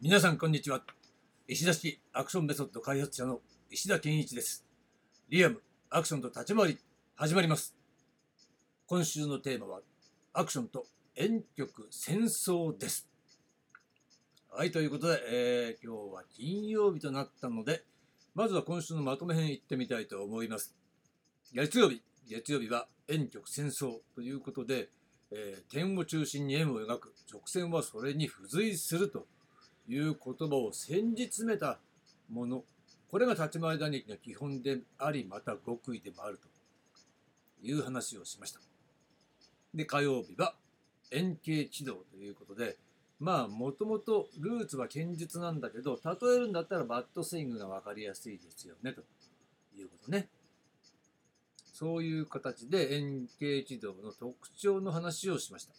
皆さんこんにちは。石田式アクションメソッド開発者の石田健一です。リアムアクションと立ち回り始まります。今週のテーマはアクションと遠曲戦争です。はいということで、えー、今日は金曜日となったのでまずは今週のまとめ編いってみたいと思います。月曜日月曜日は遠曲戦争ということで、えー、点を中心に円を描く直線はそれに付随するという言葉を先日詰めたもの。これが立ち回り打撃の基本でありまた極意でもあるという話をしました。で火曜日は円形軌道ということでまあもともとルーツは剣術なんだけど例えるんだったらバットスイングが分かりやすいですよねということね。そういう形で円形軌道の特徴の話をしました。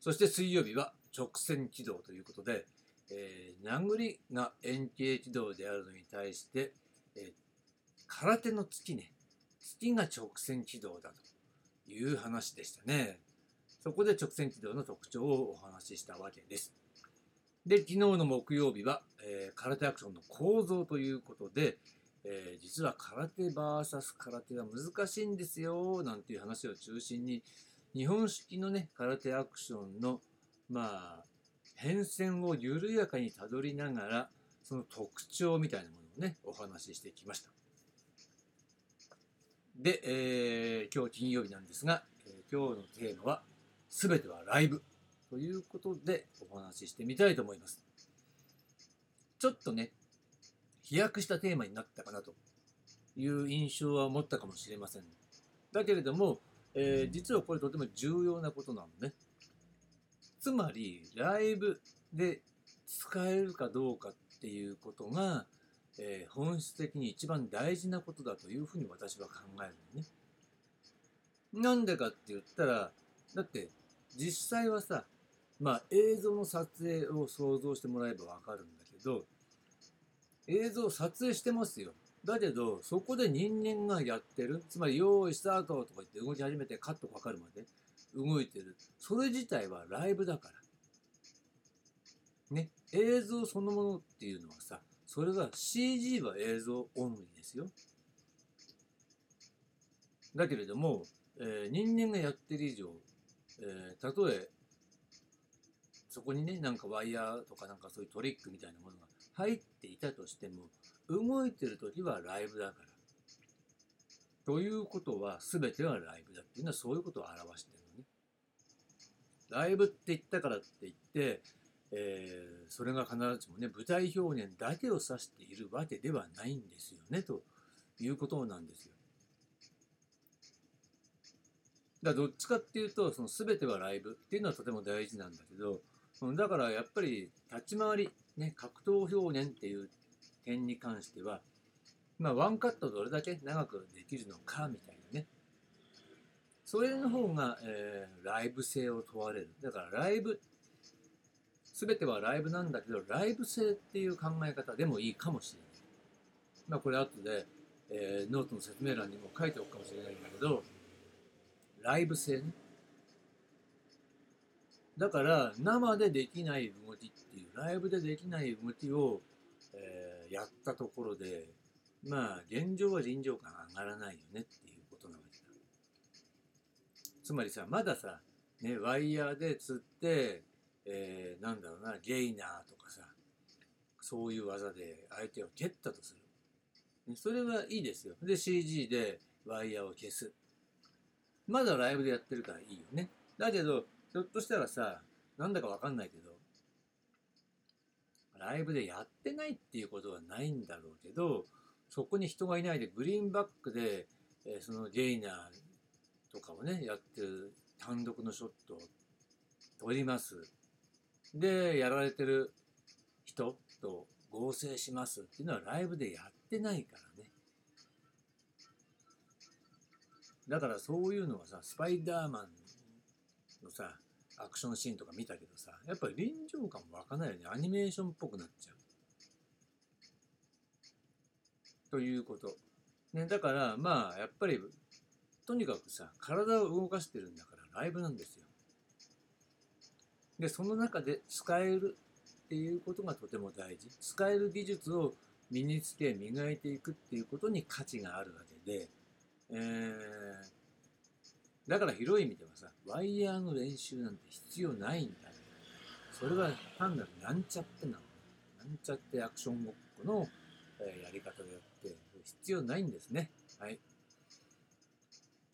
そして水曜日は直線軌道ということでえー、殴りが円形軌道であるのに対して、えー、空手の月ね。月が直線軌道だという話でしたね。そこで直線軌道の特徴をお話ししたわけです。で昨日の木曜日は、えー、空手アクションの構造ということで、えー、実は空手 VS 空手は難しいんですよなんていう話を中心に日本式のね空手アクションのまあ変遷を緩やかにたどりながらその特徴みたいなものをねお話ししてきました。で、えー、今日金曜日なんですが、えー、今日のテーマは「すべてはライブ」ということでお話ししてみたいと思います。ちょっとね飛躍したテーマになったかなという印象は持ったかもしれません。だけれども、えー、実はこれとても重要なことなのね。つまりライブで使えるかどうかっていうことが、えー、本質的に一番大事なことだというふうに私は考えるのね。なんでかって言ったらだって実際はさまあ映像の撮影を想像してもらえばわかるんだけど映像撮影してますよ。だけどそこで人間がやってるつまり用意スタートとか言って動き始めてカットかかるまで動いてる。それ自体はライブだから。ね映像そのものっていうのはさそれが CG は映像オンリーですよ。だけれども、えー、人間がやってる以上、えー、えそこにねなんかワイヤーとかなんかそういうトリックみたいなものが入っていたとしても動いてる時はライブだから。ということは全てはライブだっていうのはそういうことを表してる。ライブって言ったからって言って、えー、それが必ずしもね舞台表現だけを指しているわけではないんですよねということなんですよ。だからどっちかっていうとその全てはライブっていうのはとても大事なんだけどだからやっぱり立ち回り、ね、格闘表現っていう点に関しては、まあ、ワンカットどれだけ長くできるのかみたいなそれの方が、えー、ライブ性を問われる。だからライブ、すべてはライブなんだけど、ライブ性っていう考え方でもいいかもしれない。まあこれ後で、えー、ノートの説明欄にも書いておくかもしれないんだけど、ライブ性ね。だから生でできない動きっていう、ライブでできない動きを、えー、やったところで、まあ現状は臨場感上がらないよねっていう。つまりさまださ、ね、ワイヤーで釣って、えー、なんだろうなゲイナーとかさそういう技で相手を蹴ったとする、それはいいですよ。で CG でワイヤーを消す。まだライブでやってるからいいよね。だけどひょっとしたらさなんだかわかんないけどライブでやってないっていうことはないんだろうけどそこに人がいないでグリーンバックで、えー、そのゲイナーとかをねやってる単独のショットを撮ります。でやられてる人と合成しますっていうのはライブでやってないからね。だからそういうのはさスパイダーマンのさアクションシーンとか見たけどさやっぱり臨場感も湧かないよね。アニメーションっぽくなっちゃう。ということ、ね、だからまあやっぱりとにかくさ体を動かしてるんだからライブなんですよ。でその中で使えるっていうことがとても大事。使える技術を身につけ磨いていくっていうことに価値があるわけで、えー、だから広い意味ではさワイヤーの練習なんて必要ないんだ。それは単なるなんちゃってなの。なんちゃってアクションごっこの、えやり方であって必要ないんですね。はい。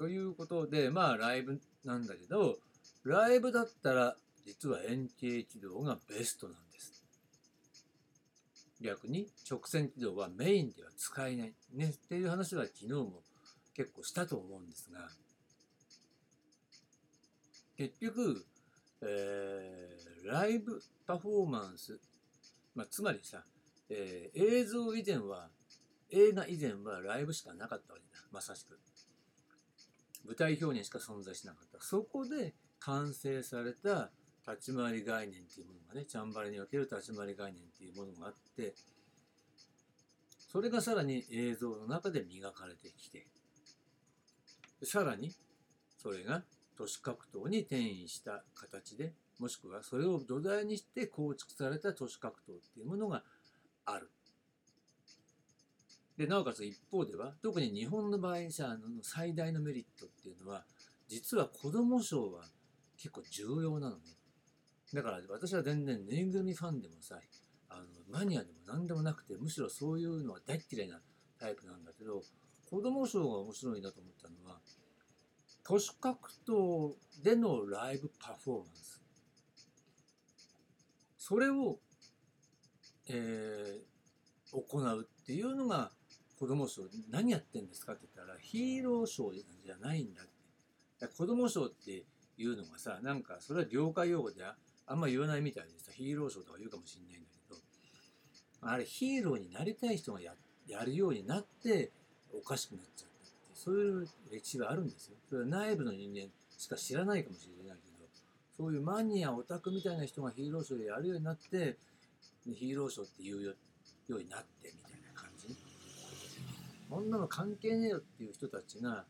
ということでまあライブなんだけどライブだったら実は円形軌道がベストなんです。逆に直線軌道はメインでは使えないね。っていう話は昨日も結構したと思うんですが。結局、えー、ライブパフォーマンス、まあ、つまりさ、えー、映像以前は映画以前はライブしかなかったわけだ。まさしく。舞台表現しか存在しなかったそこで完成された立ち回り概念っていうものがねチャンバレにおける立ち回り概念っていうものがあってそれがさらに映像の中で磨かれてきてさらにそれが都市格闘に転移した形でもしくはそれを土台にして構築された都市格闘っていうものがある。でなおかつ一方では特に日本の場合さの最大のメリットっていうのは実は子ども賞は結構重要なのね。だから私は全然ぬいぐるみファンでもさあのマニアでも何でもなくてむしろそういうのは大嫌いなタイプなんだけど子ども賞が面白いなと思ったのは都市格闘でのライブパフォーマンスそれを、えー、行うっていうのが子供賞何やってんですかって言ったらヒーローショーじゃないんだって。だ子供賞っていうのがさなんかそれは業界用語であんま言わないみたいでさヒーローショーとか言うかもしれないんだけどあれヒーローになりたい人がやるようになっておかしくなっちゃったってそういう歴史があるんですよ。それは内部の人間しか知らないかもしれないけどそういうマニアオタクみたいな人がヒーローショーやるようになってヒーローショーって言うようになってみたいな。こんなの関係ねえよっていう人たちが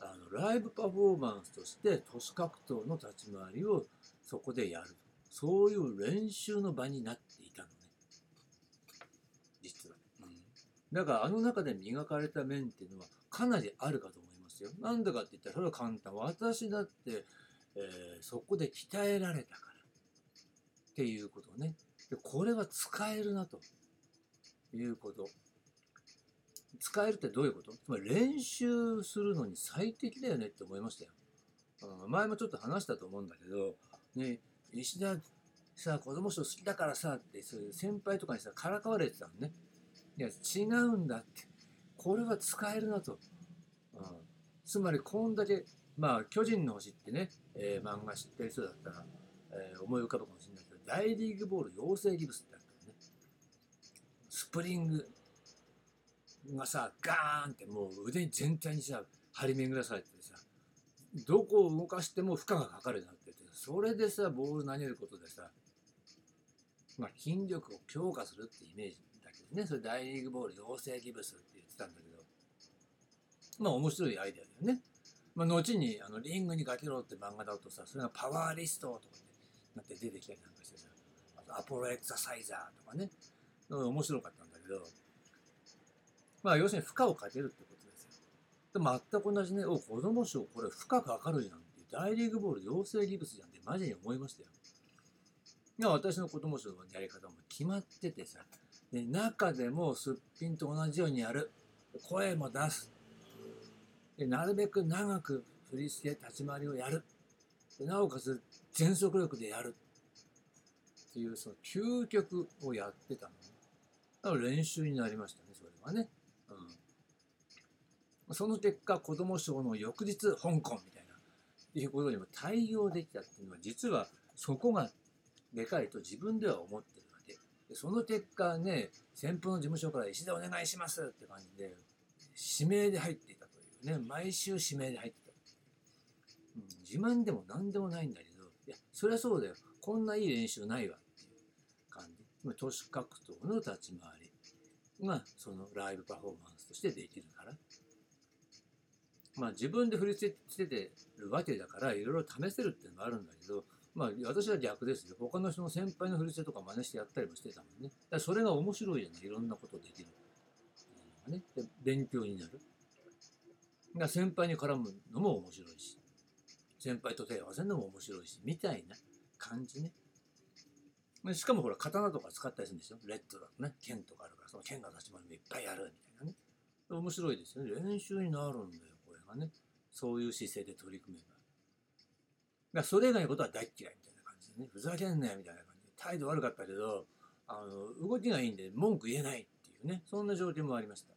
あのライブパフォーマンスとして都市格闘の立ち回りをそこでやるそういう練習の場になっていたのね。実は、うん、だからあの中で磨かれた面っていうのはかなりあるかと思いますよ。なんでかって言ったらそれは簡単。私だって、えー、そこで鍛えられたからっていうことね。でこれは使えるなということ使えるってどういうこと？つまり練習するのに最適だよねって思いましたよ。前もちょっと話したと思うんだけど、ね、石田さ、子供賞好きだからさ、って、そういう先輩とかにさ、からかわれてたのね。いや、違うんだって。これは使えるなと。うん、つまり、こんだけ、まあ、巨人の星ってね、えー、漫画知ってる人だったら、えー、思い浮かぶかもしれないけど、大リーグボール養成ギブスってあったのね。スプリングがさ、ガーンってもう腕全体にさ、張り巡らされてさ、どこを動かしても負荷がかかるようになってて、それでさ、ボール投げることでさ、まあ、筋力を強化するってイメージだけどね、それ大リーグボール養成ギブスって言ってたんだけど、まあ面白いアイデアだよね。まあ、後にあのリングにかけろって漫画だとさ、それがパワーリストとかってなって出てきたりなんかしてさ、あとアポロエクササイザーとかね、面白かったんだけど、まあ要するに負荷をかけるってことですよ。で全く同じね、お子供賞これ負荷かかるじゃんって大リーグボール養成ギブスじゃんってマジに思いましたよ。いや私の子供賞のやり方も決まっててさ、で中でもすっぴんと同じようにやる。声も出す。でなるべく長く振り付け立ち回りをやる。でなおかつ全速力でやる。っていうその究極をやってたの、ね。練習になりましたね、それはね。その結果子ども賞の翌日香港みたいないうことにも対応できたっていうのは実はそこがでかいと自分では思ってるわけ。でその結果ね先方の事務所から石田お願いしますって感じで指名で入っていたというね毎週指名で入ってた、う。ん、自慢でも何でもないんだけどいやそりゃそうだよ。こんないい練習ないわっていう感じ。都市格闘の立ち回り。がそのライブパフォーマンスとしてできるから。まあ自分で振り付けてるわけだからいろいろ試せるっていうのがあるんだけどまあ私は逆ですよ。他の人の先輩の振り付けとか真似してやったりもしてたもんね。だそれが面白いじゃない。ろんなことできる。ね、で勉強になる。だから先輩に絡むのも面白いし、先輩と手を合わせるのも面白いし、みたいな感じね。しかもほら、刀とか使ったりするんですよ。レッドだとね、剣とかあるから、その剣が立ち回るのいっぱいやるみたいなね。面白いですよね。練習になるんだよ、これがね。そういう姿勢で取り組めば。だそれ以外のことは大嫌いみたいな感じでね。ふざけんなよみたいな感じで。態度悪かったけど、あの、動きがいいんで文句言えないっていうね。そんな状況もありました。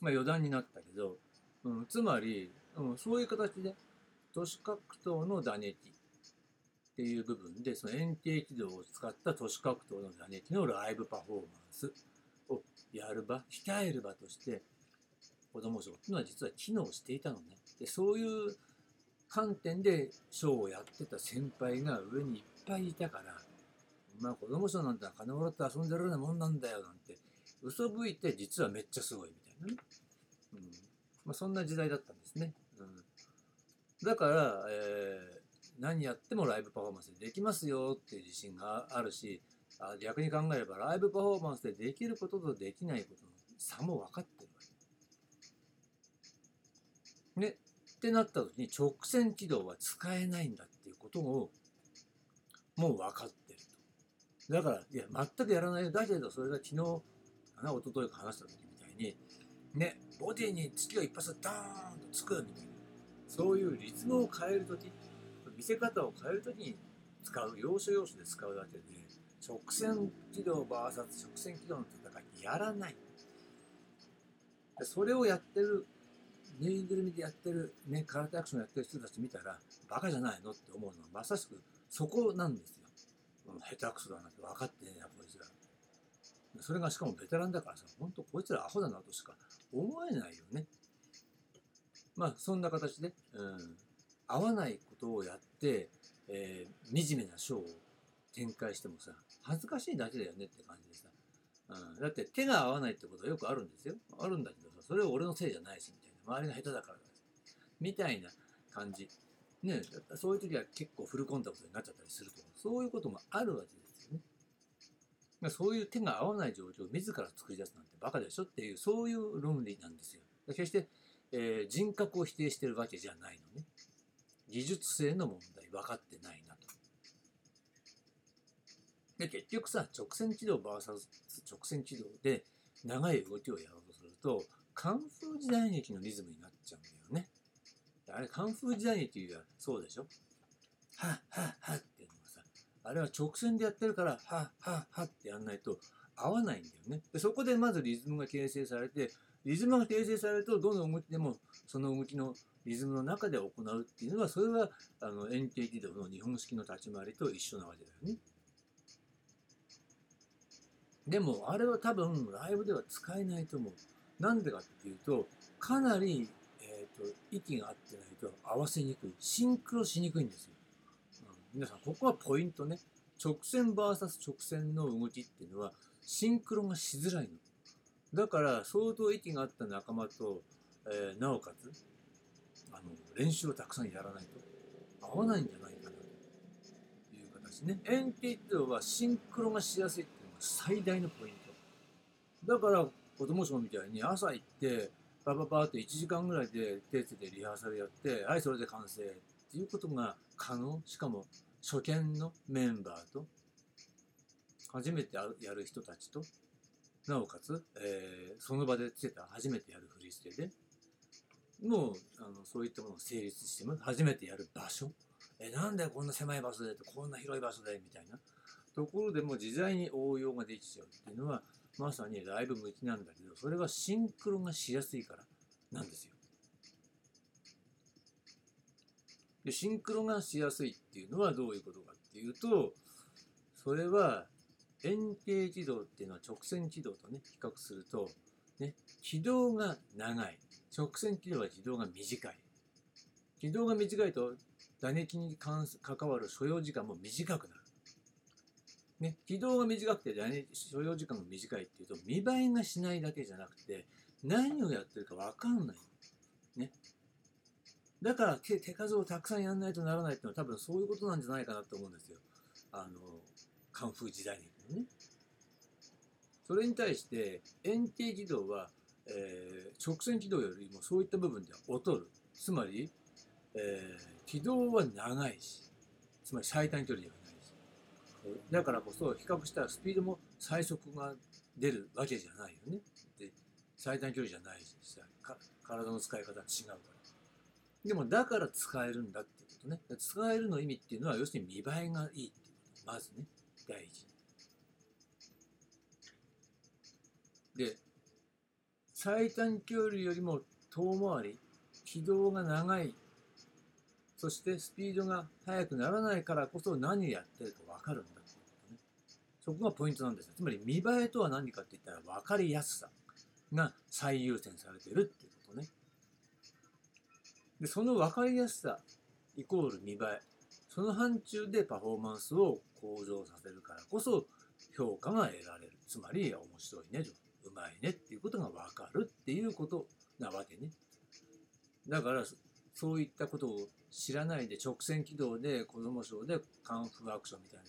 まあ余談になったけど、うん、つまり、うん、そういう形で、都市格闘の打撃っていう部分で、その円形軌道を使った都市格闘の打撃のライブパフォーマンスをやる場、控える場として、子供賞っていうのは実は機能していたのね。で、そういう観点でショーをやってた先輩が上にいっぱいいたから、まあ子供賞なんて金もらって遊んでるようなもんなんだよなんて嘘吹いて実はめっちゃすごいみたいなね。うん。まあそんな時代だったんですね。うん。だから、えー、何やってもライブパフォーマンスでできますよっていう自信があるし、あ逆に考えればライブパフォーマンスでできることとできないことの差も分かっ。ね。ってなった時に直線軌道は使えないんだっていうことをもう分かってると。だから、いや、全くやらないよ。だけど、それが昨日かな、一昨日か話した時みたいに、ね、ボディに月が一発ダーンとつくみたいな。そういうリズムを変える時見せ方を変える時に使う、要所要所で使うだけで、直線軌道 VS 直線軌道の戦いやらない。それをやってる、ぬいぐるみでやってる、ね、空手アクションやってる人たち見たら、バカじゃないのって思うのはまさしくそこなんですよ。下手くそだなって分かってねえな、こいつら。それがしかもベテランだからさ、ほんとこいつらアホだなとしか思えないよね。まあ、そんな形で、うん、合わないことをやって、えー、惨めなショーを展開してもさ、恥ずかしいだけだよねって感じでさ。うん、だって手が合わないってことはよくあるんですよ。あるんだけどさ、それは俺のせいじゃないし、みたいな。周りが下手だからみたいな感じ。ね、そういう時は結構フルコンタクトになっちゃったりするとそういうこともあるわけですよね。そういう手が合わない状況を自ら作り出すなんてバカでしょっていう、そういう論理なんですよ。決して、えー、人格を否定してるわけじゃないのね。技術性の問題分かってないなと。で、結局さ、直線軌道 VS 直線軌道で長い動きをやろうとすると、カンフー時代劇のリズムになっちゃうんだよね。あれ、カンフー時代劇はそうでしょ？はっはっはっていうのがさ、あれは直線でやってるから、はっはっはってやんないと合わないんだよね。でそこでまずリズムが形成されて、リズムが形成されると、どの動きでもその動きのリズムの中で行うっていうのは、それはあの円形軌道の日本式の立ち回りと一緒なわけだよね。でも、あれは多分ライブでは使えないと思う。なんでかっていうと、かなり、えーと、息が合ってないと合わせにくい。シンクロしにくいんですよ。うん、皆さん、ここはポイントね。直線 VS 直線の動きっていうのは、シンクロがしづらいの。だから、相当息が合った仲間と、えー、なおかつ、あの、練習をたくさんやらないと合わないんじゃないかなという形ね。円形っていうのはシンクロがしやすいっていうのが最大のポイント。だから、子供賞みたいに朝行って、パパパって1時間ぐらいで手つでリハーサルやって、はい、それで完成。っていうことが可能。しかも、初見のメンバーと、初めてやる人たちと、なおかつ、えー、その場でつけた初めてやる振り付けで、もうあのそういったものを成立してます。初めてやる場所。えなんでこんな狭い場所でこんな広い場所でみたいな。ところでも自在に応用ができちゃうっていうのはまさにライブ向きなんだけどそれはシンクロがしやすいからなんですよでシンクロがしやすいっていうのはどういうことかっていうとそれは円形軌道っていうのは直線軌道とね比較するとね軌道が長い直線軌道は軌道が短い。軌道が短いと打撃に関わる所要時間も短くなる。ね、軌道が短くて打撃所要時間が短いっていうと見栄えがしないだけじゃなくて何をやってるか分かんない。ね。だから手数をたくさんやんないとならないっていうのは多分そういうことなんじゃないかなと思うんですよ。あの、カンフー時代にね。それに対して円形軌道は、えー、直線軌道よりもそういった部分では劣る。つまり、えー、軌道は長いし、つまり最短距離ではない。だからこそ比較したらスピードも最速が出るわけじゃないよね。で最短距離じゃないしさ体の使い方違うから。でもだから使えるんだってことね。使えるの意味っていうのは要するに見栄えがいいってこと。まずね、第一に。で、最短距離よりも遠回り、軌道が長い、そしてスピードが速くならないからこそ何やってるか分かるんだっていうことね。そこがポイントなんですよ。つまり見栄えとは何かって言ったら分かりやすさが最優先されてるっていうことね。で、その分かりやすさイコール見栄え。その範疇でパフォーマンスを向上させるからこそ評価が得られる。つまり面白いね、うまいねっていうことが分かるっていうことなわけね。だから、そういったことを知らないで直線軌道で子供賞でカンフーアクションみたいな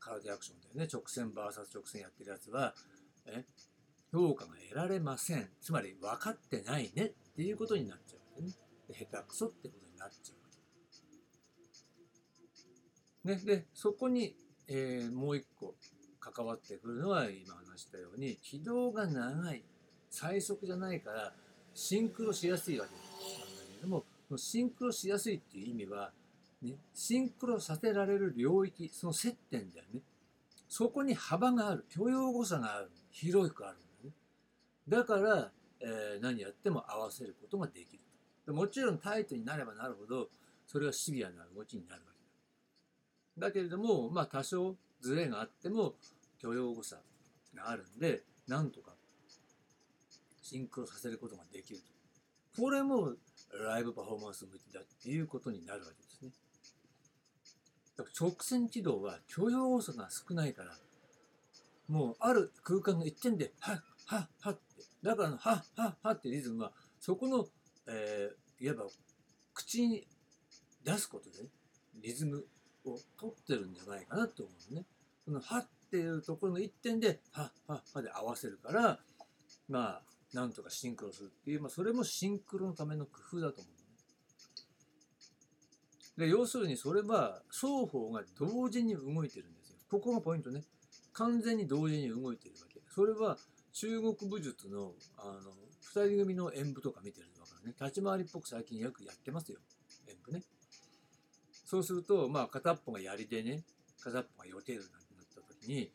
空手アクションだよね。直線 VS 直線やってるやつは、え評価が得られません。つまり分かってないねっていうことになっちゃうわけねで。下手くそってことになっちゃうわけ。ね、で、そこに、えー、もう一個関わってくるのは今話したように軌道が長い最速じゃないからシンクロしやすいわけなんだけれどもシンクロしやすいっていう意味は、ね、シンクロさせられる領域その接点だよね。そこに幅がある。許容誤差がある。広くあるんだね。だから、えー、何やっても合わせることができる。もちろんタイトになればなるほどそれはシビアな動きになるわけだ。だけれどもまあ多少ズレがあっても許容誤差があるんでなんとかシンクロさせることができると。これもライブパフォーマンス向きだっていうことになるわけですねだから直線軌道は許容誤差が少ないからもうある空間の一点ではっはっはってだからのはっはっはってリズムはそこの、えー、いわば口に出すことで、リズムを取ってるんじゃないかなと思うね。その、はっていうところの一点で、はっ、はっ、はで合わせるから、まあ、なんとかシンクロするっていう、まあ、それもシンクロのための工夫だと思う、ね。で、要するにそれは双方が同時に動いてるんですよ。ここがポイントね。完全に同時に動いてるわけ。それは中国武術の、あの、二人組の演舞とか見てるのからね。立ち回りっぽく最近よくやってますよ。演舞ね。そうすると、まあ、片っぽが槍でね、片っぽが予定るなんてなった時に、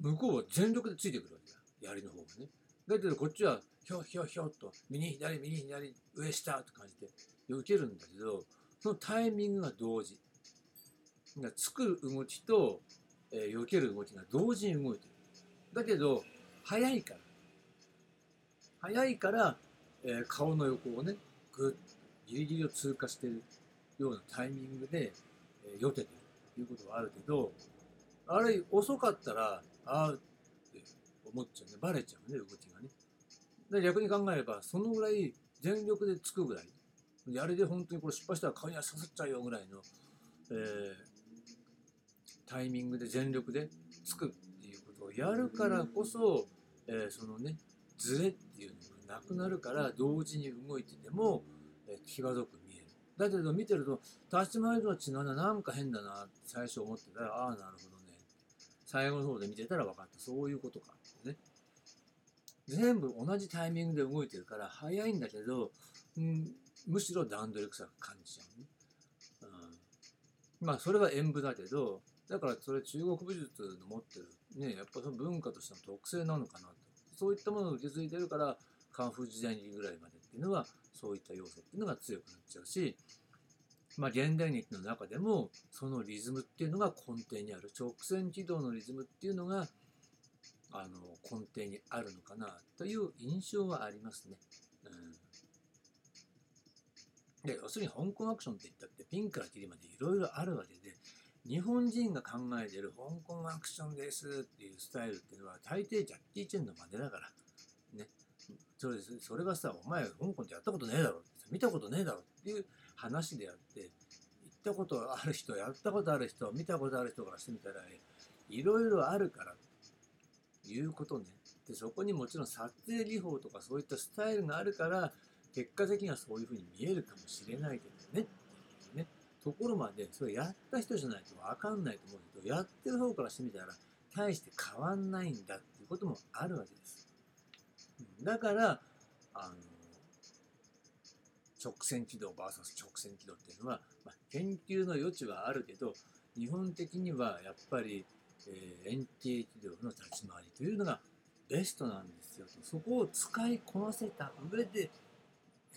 向こうは全力でついてくるわけだ。槍の方がね。だけどこっちは、ひょひょひょっと、右左右左、上下って感じで受けるんだけど、そのタイミングが同時。作る動きと、えー、避ける動きが同時に動いてる。だけど、早いから。早いから、えー、顔の横をね、ぐっとギリギリを通過してるようなタイミングで、えー、よけてるということはあるけど、あれ遅かったら、ああ思っちゃうね。バレちゃうね、動きがね。で逆に考えれば、そのぐらい全力でつくぐらい、あれで本当にこれ失敗したら顔に刺さっちゃうよぐらいの、えー、タイミングで全力でつくっていうことをやるからこそ、えー、そのね、ズレっていうのがなくなるから同時に動いてても、えー、際どくだけど見てると、立ち回りとは違うな、なんか変だなって最初思ってたら、ああ、なるほどね。最後の方で見てたら分かった。そういうことか。全部同じタイミングで動いてるから、早いんだけど、うん、むしろ段取り臭く感じちゃうね。うん、まあ、それは演舞だけど、だからそれ中国武術の持ってる、ね、やっぱその文化としての特性なのかなと。そういったものを受け継いでるから、カンフー時代にぐらいまでっていうのは、そういった要素っていうのが強くなっちゃうし、まあ、現代劇の中でもそのリズムっていうのが根底にある直線軌道のリズムっていうのがあの根底にあるのかなという印象はありますね。うん、で要するに香港アクションって言ったってピンからキリまでいろいろあるわけで日本人が考えてる香港アクションですっていうスタイルっていうのは大抵ジャッキー・チェンの真似だからねそれそれがさお前香港でやったことねえだろ見たことねえだろっていう話であって行ったことある人やったことある人見たことある人からしてみたらいろいろあるからいうことね。でそこにもちろん撮影技法とかそういったスタイルがあるから結果的にはそういうふうに見えるかもしれないけどね。ね。ところまでそれやった人じゃないと分かんないと思うけどやってる方からしてみたら大して変わんないんだっていうこともあるわけです。だからあの直線軌道 VS 直線軌道っていうのは、まあ、研究の余地はあるけど日本的にはやっぱり、えー、円形軌道の立ち回りというのがベストなんですよとそこを使いこなせた上で、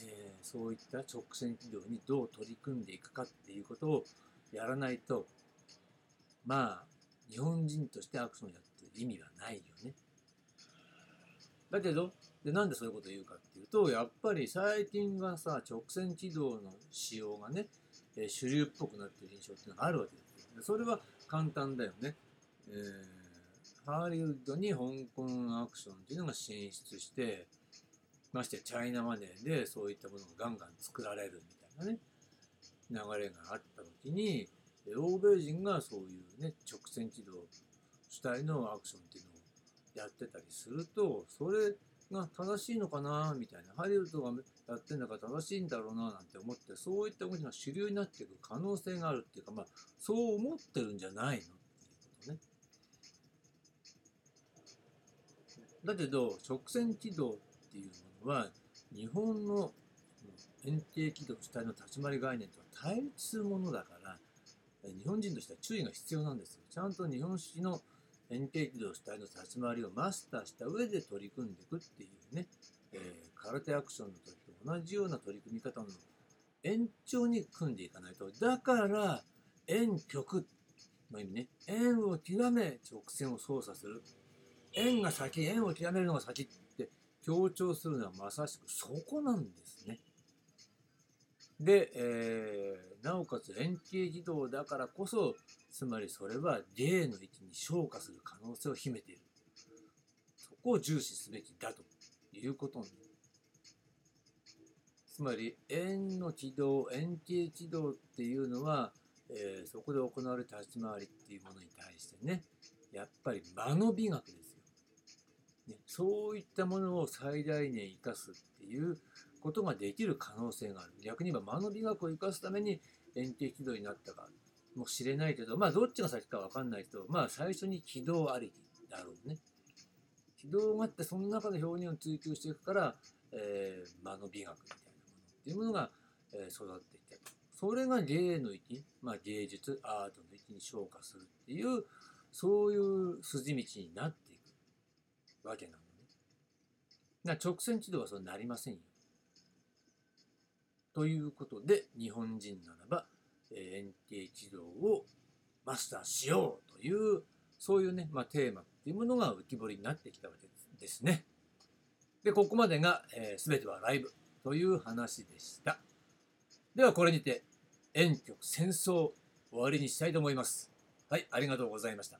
えー、そういった直線軌道にどう取り組んでいくかっていうことをやらないとまあ日本人としてアクションやってる意味はないよね。だけどでなんでそういうことを言うかっていうとやっぱり最近はさ直線軌道の使用がね、えー、主流っぽくなってる印象っていうのがあるわけですよ。それは簡単だよね。えー、ハリウッドに香港アクションっていうのが進出してましてチャイナマネーでそういったものがガンガン作られるみたいなね流れがあった時に欧米人がそういうね直線軌道主体のアクションっていうのをやってたりするとそれが正しいのかなみたいなハリウッドがやってんだから正しいんだろうななんて思ってそういった動きが主流になっていく可能性があるっていうかまあそう思ってるんじゃないのっていうことね。だけど直線軌道っていうものは日本の円形軌道主体の立ち回り概念とは対立するものだから日本人としては注意が必要なんですよ。ちゃんと日本式の円形軌道主体の立ち回りをマスターした上で取り組んでいくっていうね、えー、空手アクションの時と同じような取り組み方の延長に組んでいかないと。だから、円極の意味ね、円を極め直線を操作する。円が先、円を極めるのが先って強調するのはまさしくそこなんですね。で、えー、なおかつ円形軌道だからこそ、つまりそれは芸の位置に昇華する可能性を秘めている。そこを重視すべきだということにつまり円の軌道、円形軌道っていうのは、えー、そこで行われた立ち回りっていうものに対してね、やっぱり間の美学です。ね、そういったものを最大限生かすっていうことができる可能性がある。逆に言えば間の美学を生かすために円形軌道になったかもしれないけど、まあどっちが先かわかんないけど、まあ最初に軌道ありきだろうね。軌道があってその中で表現を追求していくから、えー、間の美学みたいなものっていうものが、えー、育っていってそれが芸の域、まあ、芸術アートの域に昇華するっていうそういう筋道になってわけなのね。な直線軌道はそうなりませんよ。ということで日本人ならば、え、円形軌道をマスターしようというそういうね、まあ、テーマっていうものが浮き彫りになってきたわけですね。で、ここまでが、えー、全てはライブという話でした。ではこれにて、遠曲戦争終わりにしたいと思います。はい、ありがとうございました。